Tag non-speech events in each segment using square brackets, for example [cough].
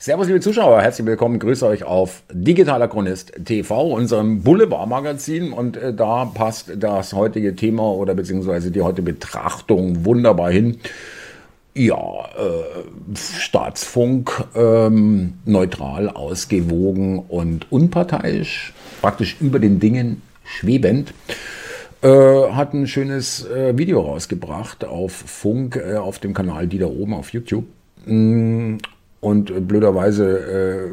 Servus, liebe Zuschauer, herzlich willkommen, grüße euch auf Digitaler Chronist TV, unserem Boulevardmagazin. Und äh, da passt das heutige Thema oder beziehungsweise die heutige Betrachtung wunderbar hin. Ja, äh, Staatsfunk, ähm, neutral, ausgewogen und unparteiisch, praktisch über den Dingen schwebend. Äh, hat ein schönes äh, Video rausgebracht auf Funk, äh, auf dem Kanal Die da oben auf YouTube. Mm, und äh, blöderweise, äh,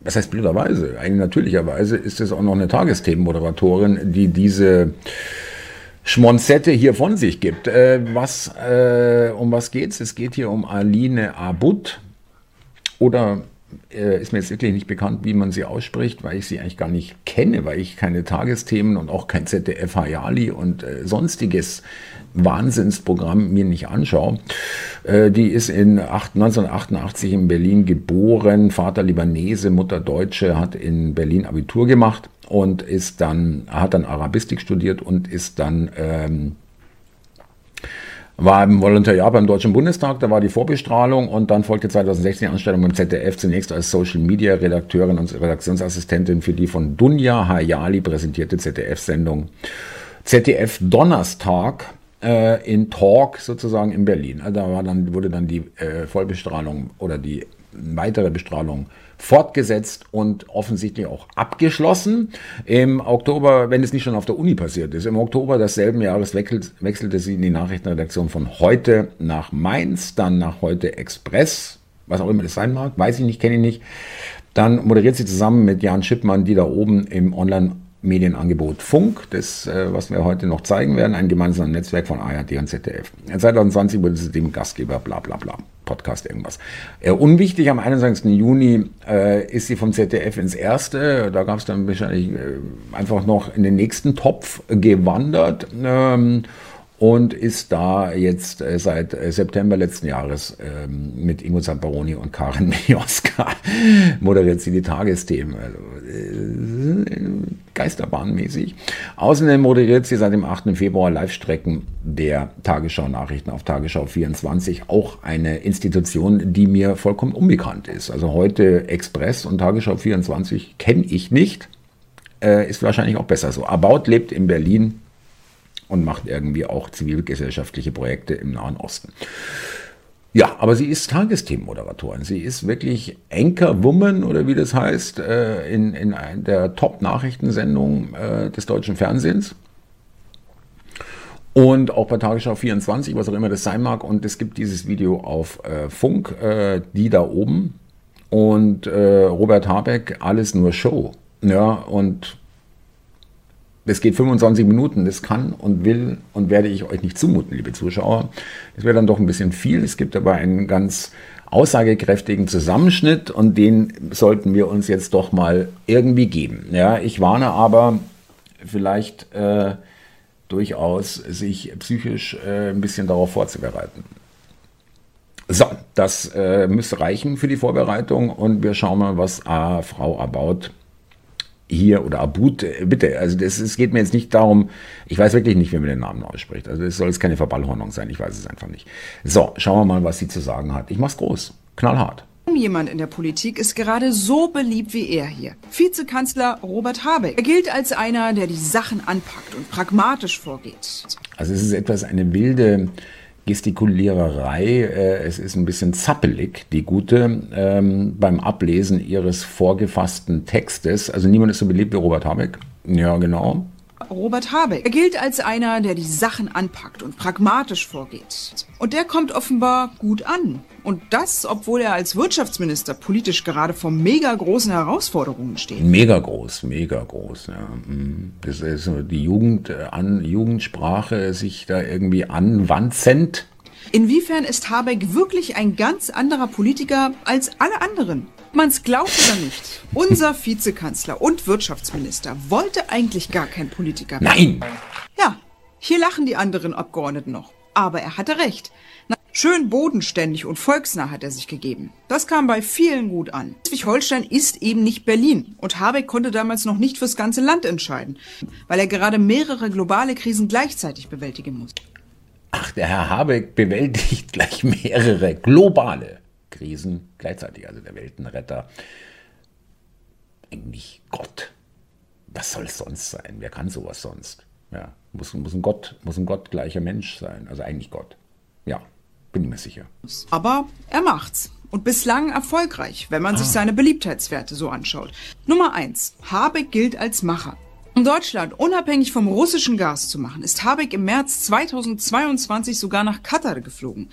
was heißt blöderweise? Eigentlich natürlicherweise ist es auch noch eine Tagesthemenmoderatorin, die diese Schmonzette hier von sich gibt. Äh, was, äh, um was geht's? Es geht hier um Aline Abud oder äh, ist mir jetzt wirklich nicht bekannt, wie man sie ausspricht, weil ich sie eigentlich gar nicht kenne, weil ich keine Tagesthemen und auch kein ZDF Hayali und äh, sonstiges Wahnsinnsprogramm mir nicht anschaue. Äh, die ist in 1988 in Berlin geboren, Vater Libanese, Mutter Deutsche, hat in Berlin Abitur gemacht und ist dann, hat dann Arabistik studiert und ist dann ähm, war im Volontariat beim Deutschen Bundestag, da war die Vorbestrahlung und dann folgte 2016 die Anstellung beim ZDF, zunächst als Social Media Redakteurin und Redaktionsassistentin für die von Dunja Hayali präsentierte ZDF-Sendung ZDF Donnerstag äh, in Talk sozusagen in Berlin. Also da dann, wurde dann die äh, Vollbestrahlung oder die weitere Bestrahlung fortgesetzt und offensichtlich auch abgeschlossen. Im Oktober, wenn es nicht schon auf der Uni passiert ist, im Oktober desselben Jahres wechselte sie in die Nachrichtenredaktion von heute nach Mainz, dann nach heute Express, was auch immer das sein mag, weiß ich nicht, kenne ich nicht. Dann moderiert sie zusammen mit Jan Schippmann, die da oben im Online- Medienangebot Funk, das, äh, was wir heute noch zeigen werden, ein gemeinsames Netzwerk von ARD und ZDF. 2020 wurde sie dem Gastgeber, bla bla bla, Podcast irgendwas. Äh, unwichtig, am 21. Juni äh, ist sie vom ZDF ins Erste, da gab es dann wahrscheinlich äh, einfach noch in den nächsten Topf gewandert. Ähm, und ist da jetzt äh, seit äh, September letzten Jahres ähm, mit Ingo Zamparoni und Karin [laughs] Mioska moderiert sie die Tagesthemen. Also, äh, Geisterbahnmäßig. Außerdem moderiert sie seit dem 8. Februar Live-Strecken der Tagesschau-Nachrichten auf Tagesschau 24, auch eine Institution, die mir vollkommen unbekannt ist. Also heute Express und Tagesschau 24 kenne ich nicht. Ist wahrscheinlich auch besser so. About lebt in Berlin und macht irgendwie auch zivilgesellschaftliche Projekte im Nahen Osten. Ja, aber sie ist Tagesthemenmoderatorin. Sie ist wirklich Anchor-Woman oder wie das heißt, äh, in, in der Top-Nachrichtensendung äh, des deutschen Fernsehens. Und auch bei Tagesschau 24, was auch immer das sein mag. Und es gibt dieses Video auf äh, Funk, die da oben. Und Robert Habeck, alles nur Show. Ja, und das geht 25 Minuten, das kann und will und werde ich euch nicht zumuten, liebe Zuschauer. Das wäre dann doch ein bisschen viel. Es gibt aber einen ganz aussagekräftigen Zusammenschnitt und den sollten wir uns jetzt doch mal irgendwie geben. Ja, ich warne aber vielleicht äh, durchaus, sich psychisch äh, ein bisschen darauf vorzubereiten. So, das äh, müsste reichen für die Vorbereitung und wir schauen mal, was äh, Frau Abaut hier oder Abut, äh, bitte, also das, es geht mir jetzt nicht darum, ich weiß wirklich nicht, wie man den Namen ausspricht. Also es soll jetzt keine Verballhornung sein, ich weiß es einfach nicht. So, schauen wir mal, was sie zu sagen hat. Ich mach's groß, knallhart. Jemand in der Politik ist gerade so beliebt wie er hier. Vizekanzler Robert Habeck. Er gilt als einer, der die Sachen anpackt und pragmatisch vorgeht. Also es ist etwas eine wilde Gestikuliererei. Äh, es ist ein bisschen zappelig, die gute, ähm, beim Ablesen ihres vorgefassten Textes. Also niemand ist so beliebt wie Robert Habeck. Ja, genau. Robert Habeck. Er gilt als einer, der die Sachen anpackt und pragmatisch vorgeht. Und der kommt offenbar gut an. Und das, obwohl er als Wirtschaftsminister politisch gerade vor mega großen Herausforderungen steht. Mega groß, mega groß. Ja. Mhm. Das ist die Jugend, äh, an, Jugendsprache sich da irgendwie anwanzend. Inwiefern ist Habeck wirklich ein ganz anderer Politiker als alle anderen? man es glaubt oder nicht, unser Vizekanzler und Wirtschaftsminister wollte eigentlich gar kein Politiker. Nein! Ja, hier lachen die anderen Abgeordneten noch. Aber er hatte recht. Schön bodenständig und volksnah hat er sich gegeben. Das kam bei vielen gut an. Schleswig-Holstein ist eben nicht Berlin und Habeck konnte damals noch nicht fürs ganze Land entscheiden, weil er gerade mehrere globale Krisen gleichzeitig bewältigen muss. Ach, der Herr Habeck bewältigt gleich mehrere globale Krisen gleichzeitig, also der Weltenretter. Eigentlich Gott. Was soll es sonst sein? Wer kann sowas sonst? Ja, muss, muss, ein Gott, muss ein gottgleicher Mensch sein, also eigentlich Gott. Ja, bin ich mir sicher. Aber er macht's. Und bislang erfolgreich, wenn man ah. sich seine Beliebtheitswerte so anschaut. Nummer eins: Habeck gilt als Macher. Um Deutschland unabhängig vom russischen Gas zu machen, ist Habeck im März 2022 sogar nach Katar geflogen.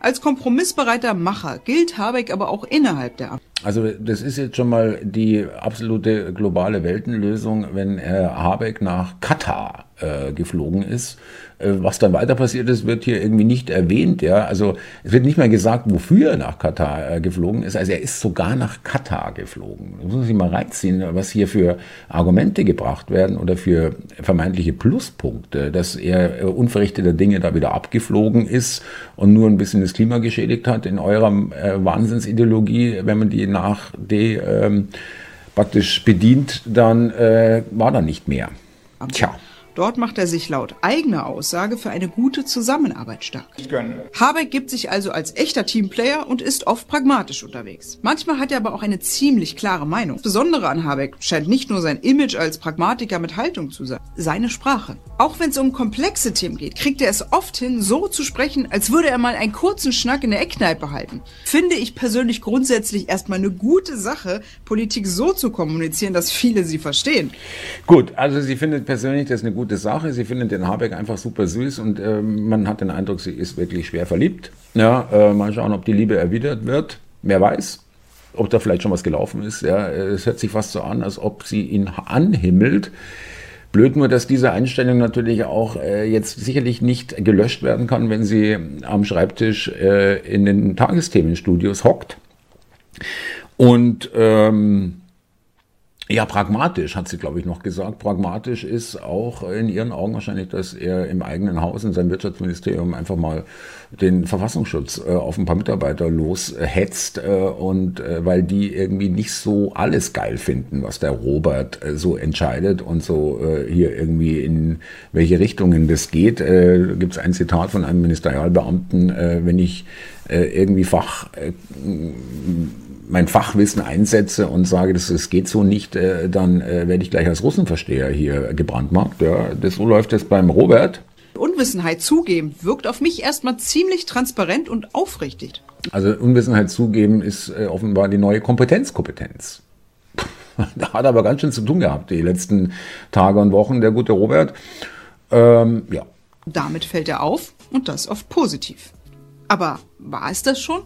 Als kompromissbereiter Macher gilt Habeck aber auch innerhalb der Ampel. Also das ist jetzt schon mal die absolute globale Weltenlösung, wenn Herr Habeck nach Katar äh, geflogen ist. Äh, was dann weiter passiert ist, wird hier irgendwie nicht erwähnt. Ja, also es wird nicht mal gesagt, wofür er nach Katar äh, geflogen ist. Also er ist sogar nach Katar geflogen. Das muss man sich mal reinziehen, was hier für Argumente gebracht werden oder für vermeintliche Pluspunkte, dass er unverrichteter Dinge da wieder abgeflogen ist und nur ein bisschen das Klima geschädigt hat in eurer Wahnsinnsideologie, wenn man die nach D ähm, praktisch bedient, dann war da nicht mehr. Tja. Dort macht er sich laut eigener Aussage für eine gute Zusammenarbeit stark. Habeck gibt sich also als echter Teamplayer und ist oft pragmatisch unterwegs. Manchmal hat er aber auch eine ziemlich klare Meinung. Das Besondere an Habeck scheint nicht nur sein Image als Pragmatiker mit Haltung zu sein, seine Sprache. Auch wenn es um komplexe Themen geht, kriegt er es oft hin, so zu sprechen, als würde er mal einen kurzen Schnack in der Eckkneipe halten. Finde ich persönlich grundsätzlich erstmal eine gute Sache, Politik so zu kommunizieren, dass viele sie verstehen. Gut, also sie findet persönlich das eine gute gute Sache. Sie findet den Habeck einfach super süß und äh, man hat den Eindruck, sie ist wirklich schwer verliebt. Ja, äh, mal schauen, ob die Liebe erwidert wird. Wer weiß, ob da vielleicht schon was gelaufen ist. Ja, es hört sich fast so an, als ob sie ihn anhimmelt. Blöd nur, dass diese Einstellung natürlich auch äh, jetzt sicherlich nicht gelöscht werden kann, wenn sie am Schreibtisch äh, in den Tagesthemenstudios hockt. Und ähm, ja, pragmatisch, hat sie, glaube ich, noch gesagt. Pragmatisch ist auch in ihren Augen wahrscheinlich, dass er im eigenen Haus, in seinem Wirtschaftsministerium einfach mal den Verfassungsschutz äh, auf ein paar Mitarbeiter loshetzt äh, und äh, weil die irgendwie nicht so alles geil finden, was der Robert äh, so entscheidet und so äh, hier irgendwie in welche Richtungen das geht. Äh, Gibt es ein Zitat von einem Ministerialbeamten, wenn ich äh, irgendwie Fach äh, mein Fachwissen einsetze und sage, das, das geht so nicht, äh, dann äh, werde ich gleich als Russenversteher hier gebrandmarkt. Ja, das, so läuft es beim Robert. Unwissenheit zugeben wirkt auf mich erstmal ziemlich transparent und aufrichtig. Also Unwissenheit zugeben ist äh, offenbar die neue Kompetenzkompetenz. [laughs] da hat er aber ganz schön zu tun gehabt, die letzten Tage und Wochen, der gute Robert. Ähm, ja. Damit fällt er auf und das oft positiv. Aber war es das schon?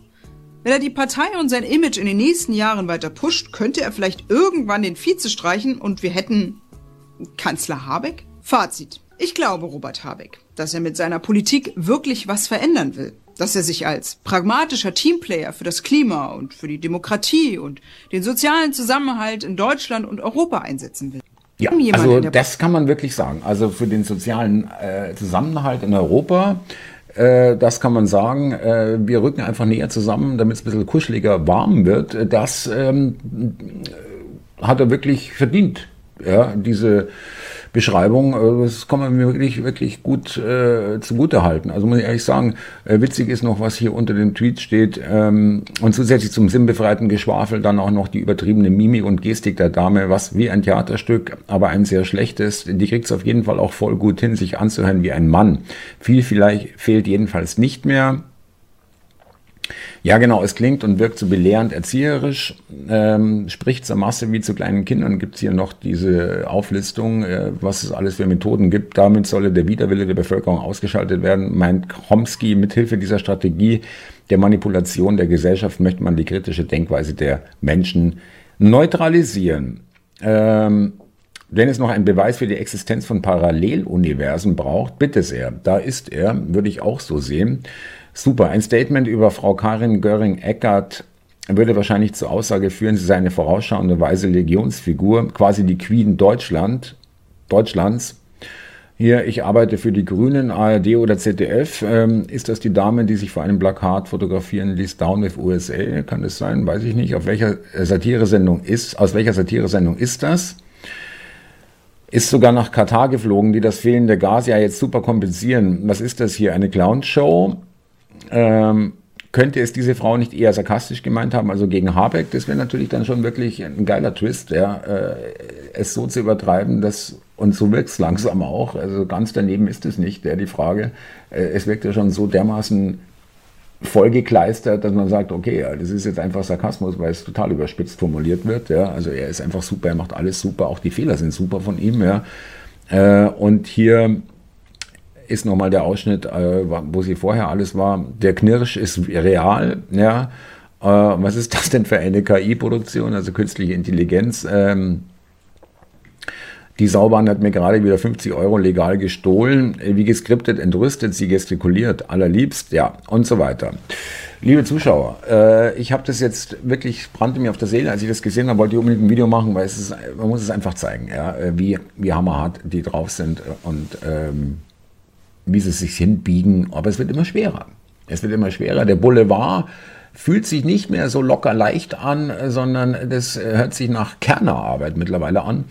Wenn er die Partei und sein Image in den nächsten Jahren weiter pusht, könnte er vielleicht irgendwann den Vize streichen und wir hätten Kanzler Habeck? Fazit. Ich glaube Robert Habeck, dass er mit seiner Politik wirklich was verändern will. Dass er sich als pragmatischer Teamplayer für das Klima und für die Demokratie und den sozialen Zusammenhalt in Deutschland und Europa einsetzen will. Ja, also das kann man wirklich sagen. Also für den sozialen äh, Zusammenhalt in Europa das kann man sagen. Äh, wir rücken einfach näher zusammen, damit es ein bisschen kuscheliger warm wird. Das ähm, hat er wirklich verdient. Ja, diese Beschreibung, äh, das kann man mir wirklich, wirklich gut äh, zugute halten. Also muss ich ehrlich sagen, äh, witzig ist noch, was hier unter dem Tweet steht. Ähm, und zusätzlich zum sinnbefreiten Geschwafel dann auch noch die übertriebene Mimik und Gestik der Dame, was wie ein Theaterstück, aber ein sehr schlechtes. Die kriegt es auf jeden Fall auch voll gut hin, sich anzuhören wie ein Mann. Viel vielleicht fehlt jedenfalls nicht mehr. Ja, genau, es klingt und wirkt so belehrend erzieherisch, ähm, spricht zur Masse wie zu kleinen Kindern. Gibt es hier noch diese Auflistung, äh, was es alles für Methoden gibt. Damit solle der Widerwille der Bevölkerung ausgeschaltet werden, meint Chomsky. Mithilfe dieser Strategie der Manipulation der Gesellschaft möchte man die kritische Denkweise der Menschen neutralisieren. Ähm, wenn es noch einen Beweis für die Existenz von Paralleluniversen braucht, bitte sehr. Da ist er, würde ich auch so sehen. Super. Ein Statement über Frau Karin Göring-Eckert würde wahrscheinlich zur Aussage führen, sie sei eine vorausschauende weise Legionsfigur, quasi die Queen Deutschland, Deutschlands. Hier, ich arbeite für die Grünen, ARD oder ZDF. Ähm, ist das die Dame, die sich vor einem Plakat fotografieren ließ, Down with USA? Kann das sein? Weiß ich nicht. Auf welcher Satiresendung ist, aus welcher Satiresendung ist das? Ist sogar nach Katar geflogen, die das fehlende Gas ja jetzt super kompensieren. Was ist das hier? Eine Clownshow? Ähm, könnte es diese Frau nicht eher sarkastisch gemeint haben, also gegen Habeck? Das wäre natürlich dann schon wirklich ein geiler Twist, ja, äh, es so zu übertreiben, dass und so wirkt es langsam auch. Also ganz daneben ist es nicht, der die Frage. Äh, es wirkt ja schon so dermaßen vollgekleistert, dass man sagt, okay, das ist jetzt einfach Sarkasmus, weil es total überspitzt formuliert wird. Ja. Also er ist einfach super, er macht alles super, auch die Fehler sind super von ihm. Ja. Äh, und hier ist nochmal der Ausschnitt, äh, wo sie vorher alles war. Der Knirsch ist real. Ja. Äh, was ist das denn für eine KI-Produktion, also künstliche Intelligenz? Ähm, die Saubahn hat mir gerade wieder 50 Euro legal gestohlen. Wie geskriptet, entrüstet, sie gestikuliert, allerliebst, ja, und so weiter. Liebe Zuschauer, äh, ich habe das jetzt wirklich, brannte mir auf der Seele, als ich das gesehen habe, wollte ich unbedingt ein Video machen, weil es ist, man muss es einfach zeigen, ja, äh, wie, wie hammerhart die drauf sind und ähm, wie sie sich hinbiegen. Aber es wird immer schwerer. Es wird immer schwerer. Der Boulevard fühlt sich nicht mehr so locker leicht an, sondern das hört sich nach Kernerarbeit mittlerweile an.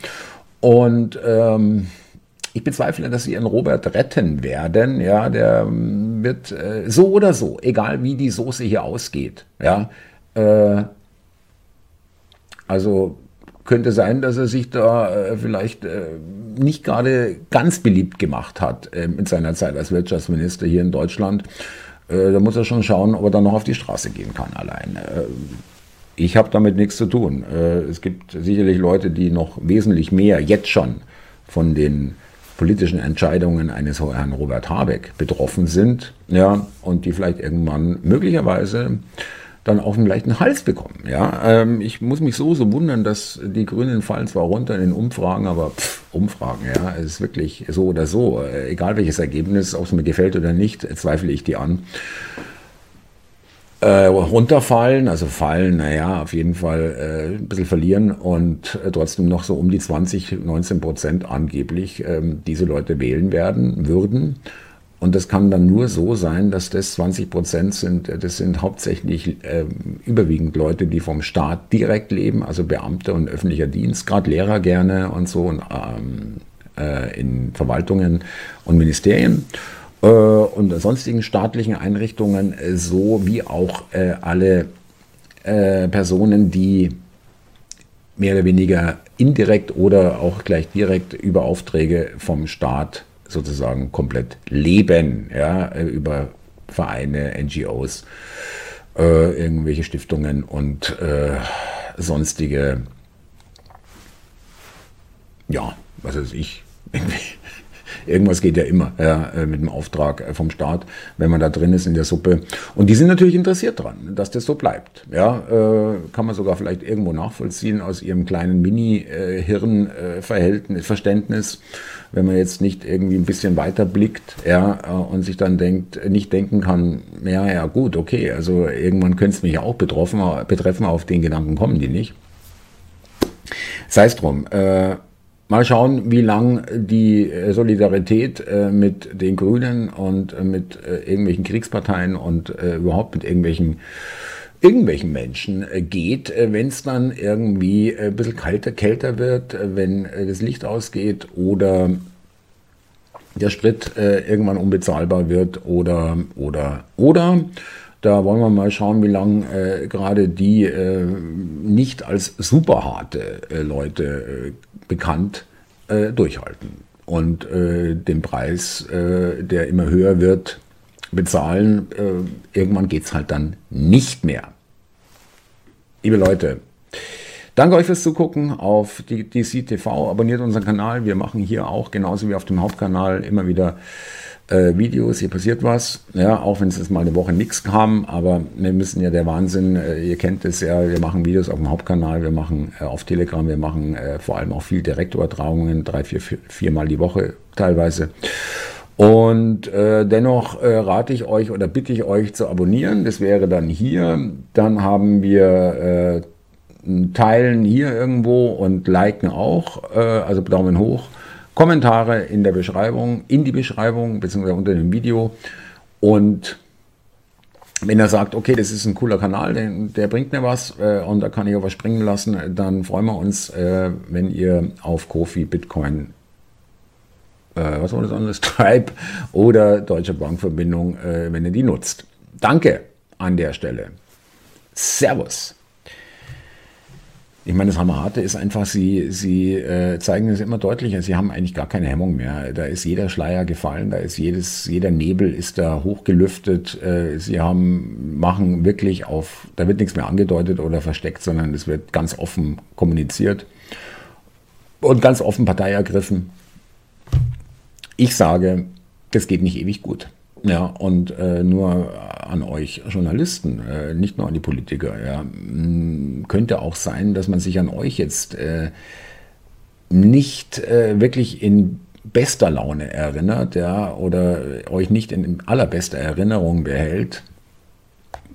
Und ähm, ich bezweifle, dass sie ihren Robert retten werden. Ja, der ähm, wird äh, so oder so, egal wie die Soße hier ausgeht. Ja, äh, also könnte sein, dass er sich da äh, vielleicht äh, nicht gerade ganz beliebt gemacht hat äh, in seiner Zeit als Wirtschaftsminister hier in Deutschland. Äh, da muss er schon schauen, ob er dann noch auf die Straße gehen kann allein. Äh, ich habe damit nichts zu tun. Äh, es gibt sicherlich Leute, die noch wesentlich mehr jetzt schon von den politischen Entscheidungen eines Herrn Robert Habeck betroffen sind, ja, und die vielleicht irgendwann möglicherweise dann auch einen leichten Hals bekommen. Ja, ähm, ich muss mich so so wundern, dass die Grünen fallen zwar runter in den Umfragen, aber pff, Umfragen, ja, es ist wirklich so oder so, äh, egal welches Ergebnis, ob es mir gefällt oder nicht, zweifle ich die an äh, runterfallen, also fallen, naja, auf jeden Fall äh, ein bisschen verlieren und äh, trotzdem noch so um die 20, 19 Prozent angeblich ähm, diese Leute wählen werden würden. Und das kann dann nur so sein, dass das 20 Prozent sind, äh, das sind hauptsächlich äh, überwiegend Leute, die vom Staat direkt leben, also Beamte und öffentlicher Dienst, gerade Lehrer gerne und so und, ähm, äh, in Verwaltungen und Ministerien. Äh, und sonstigen staatlichen Einrichtungen äh, so wie auch äh, alle Personen, die mehr oder weniger indirekt oder auch gleich direkt über Aufträge vom Staat sozusagen komplett leben, ja, über Vereine, NGOs, äh, irgendwelche Stiftungen und äh, sonstige, ja, was weiß ich, [laughs] irgendwie Irgendwas geht ja immer ja, äh, mit dem Auftrag äh, vom Staat, wenn man da drin ist in der Suppe. Und die sind natürlich interessiert dran, dass das so bleibt. Ja, äh, kann man sogar vielleicht irgendwo nachvollziehen aus ihrem kleinen Mini-Hirnverhältnis, Verständnis, wenn man jetzt nicht irgendwie ein bisschen weiter blickt, ja, und sich dann denkt, nicht denken kann, ja, ja, gut, okay, also irgendwann könnte es mich auch betroffen, betreffen, auf den Gedanken kommen die nicht. Sei es drum. Äh, Mal schauen, wie lang die äh, Solidarität äh, mit den Grünen und äh, mit irgendwelchen Kriegsparteien und überhaupt mit irgendwelchen irgendwelchen Menschen geht, wenn es dann irgendwie ein bisschen kalter, kälter wird, wenn das Licht ausgeht oder der Sprit irgendwann unbezahlbar wird oder oder oder da wollen wir mal schauen, wie lange gerade die nicht als superharte Leute bekannt äh, durchhalten und äh, den Preis, äh, der immer höher wird, bezahlen. Äh, irgendwann geht es halt dann nicht mehr. Liebe Leute, danke euch fürs Zugucken auf DC TV. Abonniert unseren Kanal. Wir machen hier auch genauso wie auf dem Hauptkanal immer wieder äh, Videos, hier passiert was, ja, auch wenn es jetzt mal eine Woche nichts kam, aber wir müssen ja der Wahnsinn, äh, ihr kennt es ja, wir machen Videos auf dem Hauptkanal, wir machen äh, auf Telegram, wir machen äh, vor allem auch viel Direktübertragungen, drei, vier, vier, viermal die Woche teilweise. Und äh, dennoch äh, rate ich euch oder bitte ich euch zu abonnieren. Das wäre dann hier. Dann haben wir äh, Teilen hier irgendwo und Liken auch, äh, also Daumen hoch. Kommentare in der Beschreibung, in die Beschreibung, beziehungsweise unter dem Video. Und wenn er sagt, okay, das ist ein cooler Kanal, der, der bringt mir was äh, und da kann ich auch was springen lassen, dann freuen wir uns, äh, wenn ihr auf Kofi, Bitcoin, äh, was war das andere, [laughs] Stripe oder Deutsche Bankverbindung, äh, wenn ihr die nutzt. Danke an der Stelle. Servus. Ich meine, das Hammerharte ist einfach, sie, sie äh, zeigen es immer deutlicher, sie haben eigentlich gar keine Hemmung mehr. Da ist jeder Schleier gefallen, da ist jedes, jeder Nebel ist da hochgelüftet. Äh, sie haben, machen wirklich auf, da wird nichts mehr angedeutet oder versteckt, sondern es wird ganz offen kommuniziert und ganz offen Partei ergriffen. Ich sage, das geht nicht ewig gut. Ja, und äh, nur an euch Journalisten, äh, nicht nur an die Politiker. Ja. Hm, könnte auch sein, dass man sich an euch jetzt äh, nicht äh, wirklich in bester Laune erinnert, ja, oder euch nicht in allerbester Erinnerung behält.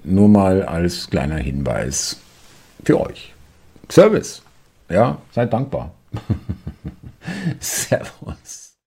Nur mal als kleiner Hinweis für euch. Service. Ja, seid dankbar. [laughs] Servus.